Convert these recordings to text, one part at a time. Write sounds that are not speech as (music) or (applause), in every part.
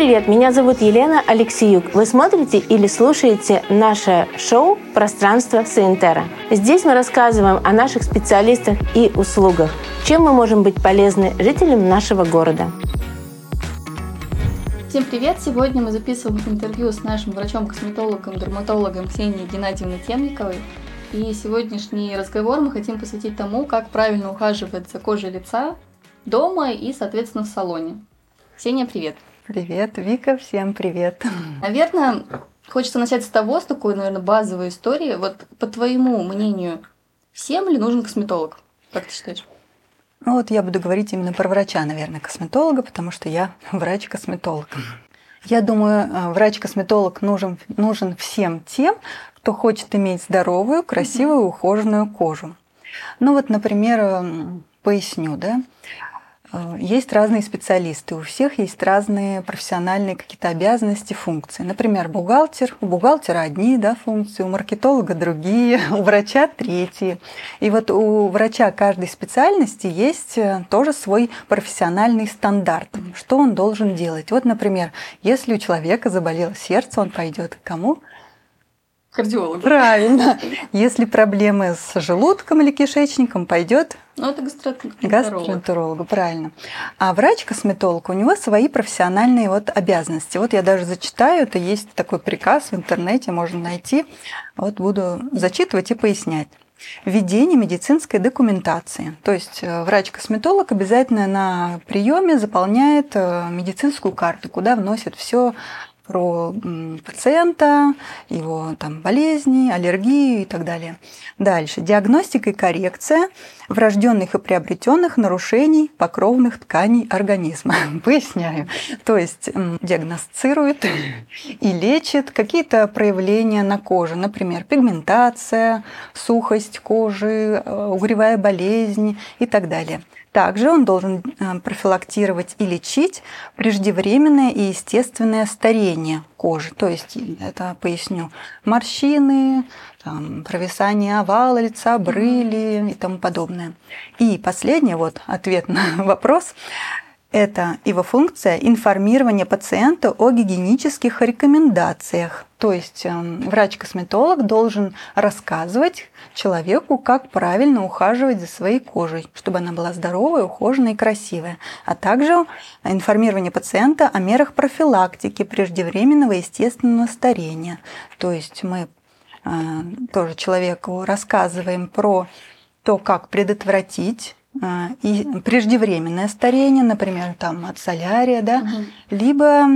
привет! Меня зовут Елена Алексеюк. Вы смотрите или слушаете наше шоу «Пространство Саентера». Здесь мы рассказываем о наших специалистах и услугах, чем мы можем быть полезны жителям нашего города. Всем привет! Сегодня мы записываем интервью с нашим врачом-косметологом, дерматологом Ксенией Геннадьевной Темниковой. И сегодняшний разговор мы хотим посвятить тому, как правильно ухаживать за кожей лица дома и, соответственно, в салоне. Ксения, привет! Привет, Вика, всем привет! Наверное, хочется начать с того, с такой, наверное, базовой истории. Вот по твоему мнению, всем ли нужен косметолог? Как ты считаешь? Ну вот я буду говорить именно про врача, наверное, косметолога, потому что я (laughs) врач-косметолог. Я думаю, э, врач-косметолог нужен, нужен всем тем, кто хочет иметь здоровую, красивую, ухоженную кожу. Ну вот, например, поясню, да. Э, есть разные специалисты, у всех есть разные профессиональные какие-то обязанности, функции. Например, бухгалтер, у бухгалтера одни да, функции, у маркетолога другие, (laughs) у врача третьи. И вот у врача каждой специальности есть э, тоже свой профессиональный стандарт, что он должен делать. Вот, например, если у человека заболело сердце, он пойдет к кому? Кардиолог. Правильно. Если проблемы с желудком или кишечником, пойдет ну, это гастроэнтеролог. Гастроэнтеролог, правильно. А врач-косметолог, у него свои профессиональные вот обязанности. Вот я даже зачитаю, это есть такой приказ в интернете, можно найти. Вот буду зачитывать и пояснять. Введение медицинской документации. То есть э, врач-косметолог обязательно на приеме заполняет э, медицинскую карту, куда вносит все про пациента, его там, болезни, аллергии и так далее. Дальше. Диагностика и коррекция врожденных и приобретенных нарушений покровных тканей организма. (laughs) Поясняю. То есть диагностирует и лечит какие-то проявления на коже, например, пигментация, сухость кожи, э, угревая болезнь и так далее. Также он должен э, профилактировать и лечить преждевременное и естественное старение кожи. То есть, это поясню, морщины, там, провисание овала лица, брыли и тому подобное. И последний вот ответ на (laughs) вопрос это его функция информирования пациента о гигиенических рекомендациях. То есть эм, врач-косметолог должен рассказывать человеку, как правильно ухаживать за своей кожей, чтобы она была здоровая, ухоженная и красивая. А также информирование пациента о мерах профилактики преждевременного естественного старения. То есть мы тоже человеку рассказываем про то, как предотвратить а, и преждевременное старение, например, там от солярия, да, угу. либо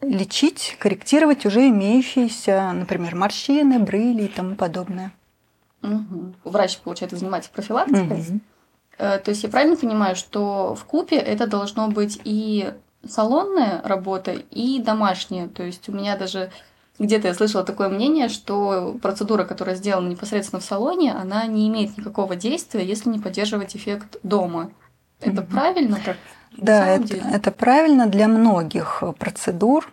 лечить, корректировать уже имеющиеся, например, морщины, брыли и тому подобное. Угу. Врач, получается, занимается профилактикой. Угу. То есть я правильно понимаю, что в купе это должно быть и салонная работа, и домашняя. То есть у меня даже где-то я слышала такое мнение, что процедура, которая сделана непосредственно в салоне, она не имеет никакого действия, если не поддерживать эффект дома. Это mm-hmm. правильно? Как да, это, это правильно для многих процедур.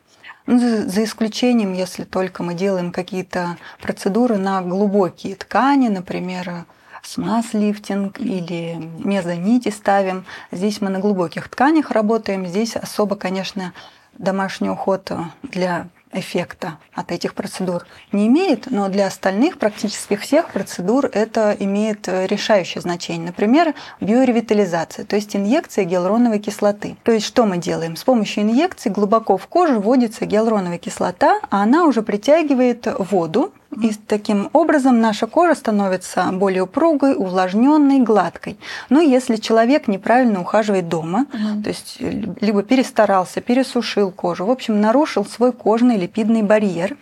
Ну, за, за исключением, если только мы делаем какие-то процедуры на глубокие ткани, например, смаз-лифтинг или мезонити ставим. Здесь мы на глубоких тканях работаем. Здесь особо, конечно, домашний уход для эффекта от этих процедур не имеет, но для остальных практически всех процедур это имеет э, решающее значение. Например, биоревитализация, то есть инъекция гиалуроновой кислоты. То есть что мы делаем? С помощью инъекции глубоко в кожу вводится гиалуроновая кислота, а она уже притягивает воду, и таким образом наша кожа становится более упругой, увлажненной, гладкой. Но если человек неправильно ухаживает дома, угу. то есть э, либо перестарался, пересушил кожу, в общем, нарушил свой кожный липидный барьер,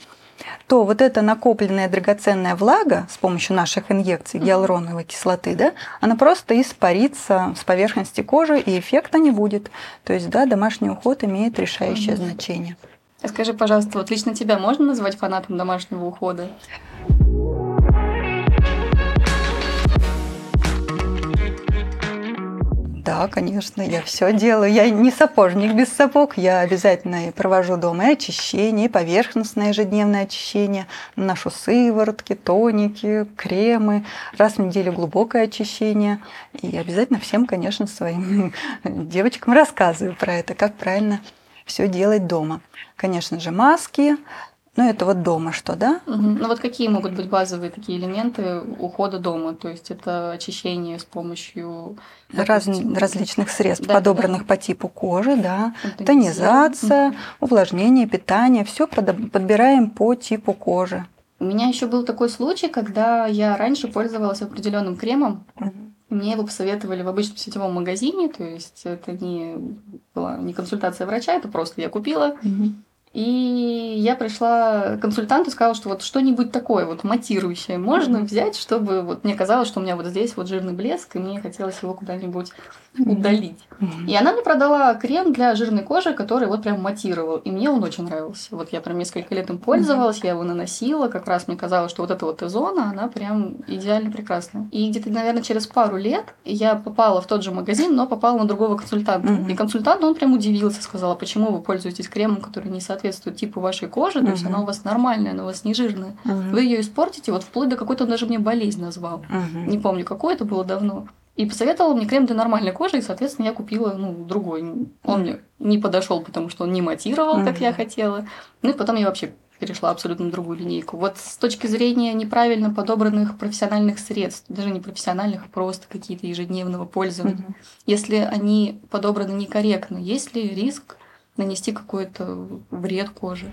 то вот эта накопленная драгоценная влага с помощью наших инъекций гиалуроновой кислоты, да, она просто испарится с поверхности кожи, и эффекта не будет. То есть, да, домашний уход имеет решающее значение. А скажи, пожалуйста, вот лично тебя можно назвать фанатом домашнего ухода? Да, конечно, я все делаю. Я не сапожник без сапог. Я обязательно провожу дома и очищение, и поверхностное ежедневное очищение. Наношу сыворотки, тоники, кремы. Раз в неделю глубокое очищение. И обязательно всем, конечно, своим (laughs) девочкам рассказываю про это, как правильно все делать дома. Конечно же, маски, ну, это вот дома что, да? Угу. Ну, вот какие могут быть базовые такие элементы ухода дома? То есть это очищение с помощью... Раз, различных средств, да, подобранных да. по типу кожи, да. Тонизация, угу. увлажнение, питание. все подбираем по типу кожи. У меня еще был такой случай, когда я раньше пользовалась определенным кремом. Угу. Мне его посоветовали в обычном сетевом магазине, то есть это не была не консультация врача, это просто я купила. Угу и я пришла к консультанту и сказала, что вот что-нибудь такое вот матирующее можно mm-hmm. взять, чтобы вот мне казалось, что у меня вот здесь вот жирный блеск, и мне хотелось его куда-нибудь удалить. Mm-hmm. И она мне продала крем для жирной кожи, который вот прям матировал. И мне он очень нравился. Вот я прям несколько лет им пользовалась, mm-hmm. я его наносила. Как раз мне казалось, что вот эта вот зона, она прям идеально прекрасная. И где-то, наверное, через пару лет я попала в тот же магазин, но попала на другого консультанта. Mm-hmm. И консультант, он прям удивился, сказал, а почему вы пользуетесь кремом, который не соответствует типу вашей кожи, то есть она у вас нормальная, но у вас не жирная. Вы ее испортите, вот вплоть до какой-то он даже мне болезнь назвал. Не помню, какой это было давно. И посоветовал мне крем для нормальной кожи, и, соответственно, я купила ну, другой. Он мне не подошел, потому что он не матировал, как я хотела. Ну и потом я вообще перешла абсолютно другую линейку. Вот с точки зрения неправильно подобранных профессиональных средств, даже не профессиональных, а просто какие-то ежедневного пользования, mm-hmm. если они подобраны некорректно, есть ли риск нанести какой-то вред коже?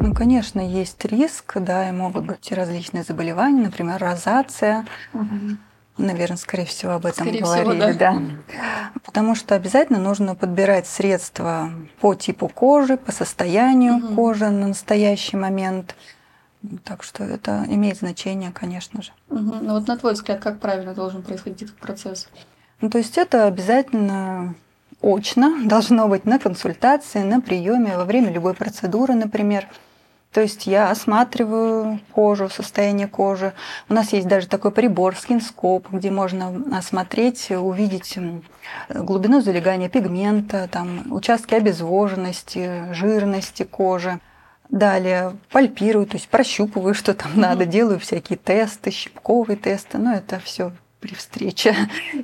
Ну, конечно, есть риск, да, и могут быть различные заболевания, например, розация. Угу. Наверное, скорее всего, об этом скорее говорили, всего, да. да. Потому что обязательно нужно подбирать средства по типу кожи, по состоянию угу. кожи на настоящий момент. Так что это имеет значение, конечно же. Угу. Ну вот на твой взгляд, как правильно должен происходить этот процесс? Ну, то есть это обязательно очно (laughs) должно быть на консультации, на приеме, во время любой процедуры, например. То есть я осматриваю кожу, состояние кожи. У нас есть даже такой прибор скинскоп, где можно осмотреть, увидеть глубину залегания пигмента, там, участки обезвоженности, жирности кожи. Далее пальпирую, то есть прощупываю, что там mm-hmm. надо, делаю всякие тесты, щипковые тесты, но это все при встрече.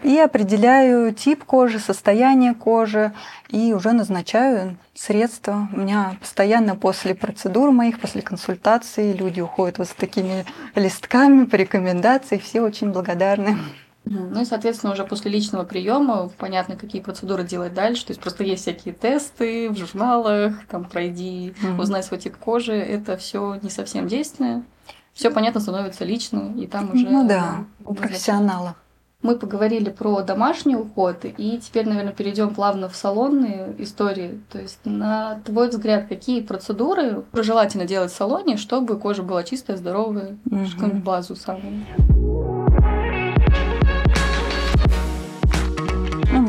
И определяю тип кожи, состояние кожи и уже назначаю средства. У меня постоянно после процедур моих, после консультаций люди уходят вот с такими листками по рекомендации, все очень благодарны. Ну и, соответственно, уже после личного приема понятно, какие процедуры делать дальше. То есть просто есть всякие тесты в журналах, там пройди, mm-hmm. узнай свой тип кожи. Это все не совсем действенное все понятно становится лично, и там уже... Ну да, у профессионала. Мы поговорили про домашний уход, и теперь, наверное, перейдем плавно в салонные истории. То есть, на твой взгляд, какие процедуры желательно делать в салоне, чтобы кожа была чистая, здоровая, угу. какую-нибудь базу самую?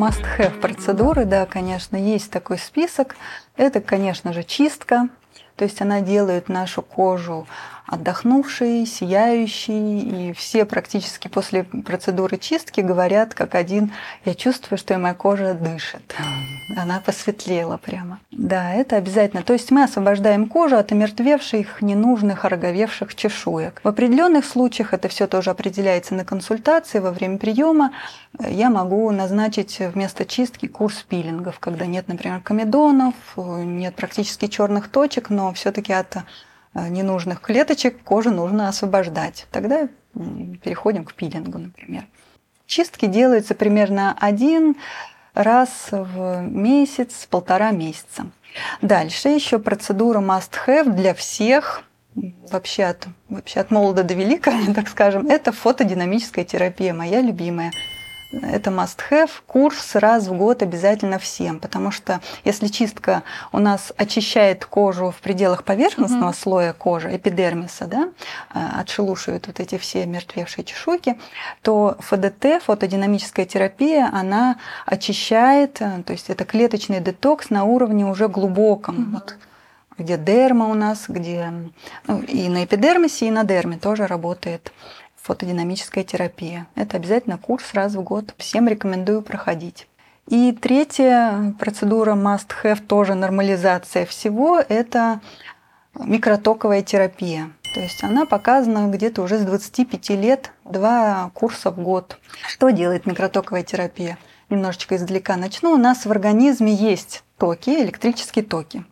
Must-have процедуры, да, конечно, есть такой список. Это, конечно же, чистка. То есть она делает нашу кожу отдохнувший, сияющий, и все практически после процедуры чистки говорят как один, я чувствую, что и моя кожа дышит. Она посветлела прямо. Да, это обязательно. То есть мы освобождаем кожу от омертвевших, ненужных, ороговевших чешуек. В определенных случаях это все тоже определяется на консультации во время приема. Я могу назначить вместо чистки курс пилингов, когда нет, например, комедонов, нет практически черных точек, но все-таки от ненужных клеточек кожу нужно освобождать. Тогда переходим к пилингу, например. Чистки делаются примерно один раз в месяц, полтора месяца. Дальше еще процедура must-have для всех, вообще от, вообще от молода до велика, (laughs) так скажем, это фотодинамическая терапия, моя любимая это must-have, курс раз в год обязательно всем, потому что если чистка у нас очищает кожу в пределах поверхностного угу. слоя кожи, эпидермиса, да, а, отшелушивает вот эти все мертвевшие чешуйки, то ФДТ, фотодинамическая терапия, она очищает, э, то есть это клеточный детокс на уровне уже глубоком, угу. вот, где дерма у нас, где ну, и на эпидермисе, и на дерме тоже работает фотодинамическая терапия. Это обязательно курс раз в год. Всем рекомендую проходить. И третья процедура must-have, тоже нормализация всего, это микротоковая терапия. То есть она показана где-то уже с 25 лет, два курса в год. Что делает микротоковая терапия? Немножечко издалека начну. У нас в организме есть токи, электрические токи.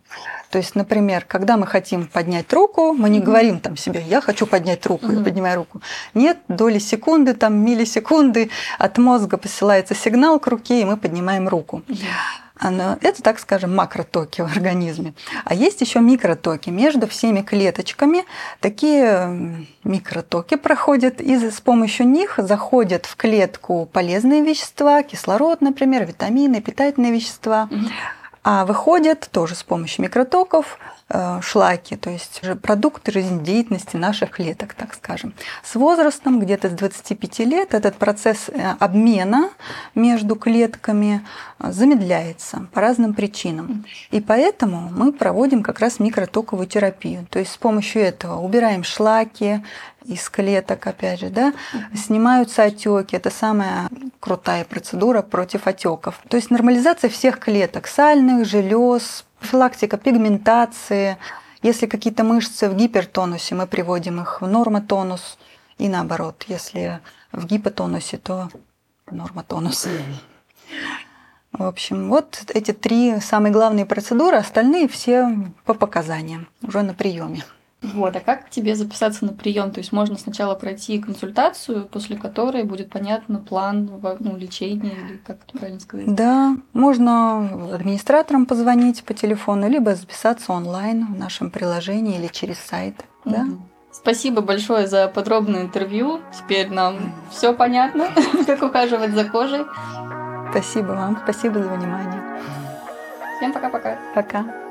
То есть, например, когда мы хотим поднять руку, мы не mm-hmm. говорим там себе, я хочу поднять руку, mm-hmm. я поднимаю руку. Нет, доли секунды, там миллисекунды от мозга посылается сигнал к руке, и мы поднимаем руку. Mm-hmm. Это, так скажем, макротоки в организме. А есть еще микротоки. Между всеми клеточками такие микротоки проходят, и с помощью них заходят в клетку полезные вещества, кислород, например, витамины, питательные вещества. Mm-hmm а выходят тоже с помощью микротоков э, шлаки, то есть продукты жизнедеятельности наших клеток, так скажем. С возрастом, где-то с 25 лет, этот процесс э, обмена между клетками э, замедляется по разным причинам. И поэтому мы проводим как раз микротоковую терапию. То есть с помощью этого убираем шлаки, из клеток, опять же, да, снимаются отеки. Это самая крутая процедура против отеков. То есть нормализация всех клеток, сальных, желез, профилактика пигментации. Если какие-то мышцы в гипертонусе, мы приводим их в нормотонус. И наоборот, если в гипотонусе, то нормотонус. В общем, вот эти три самые главные процедуры, остальные все по показаниям, уже на приеме. Вот, а как тебе записаться на прием? То есть можно сначала пройти консультацию, после которой будет понятно план ну, лечения или как это правильно сказать? Да, можно администраторам позвонить по телефону, либо записаться онлайн в нашем приложении или через сайт. Угу. Да? Спасибо большое за подробное интервью. Теперь нам все понятно, (laughs) как ухаживать за кожей. Спасибо вам, спасибо за внимание. Всем пока-пока. Пока. -пока. пока.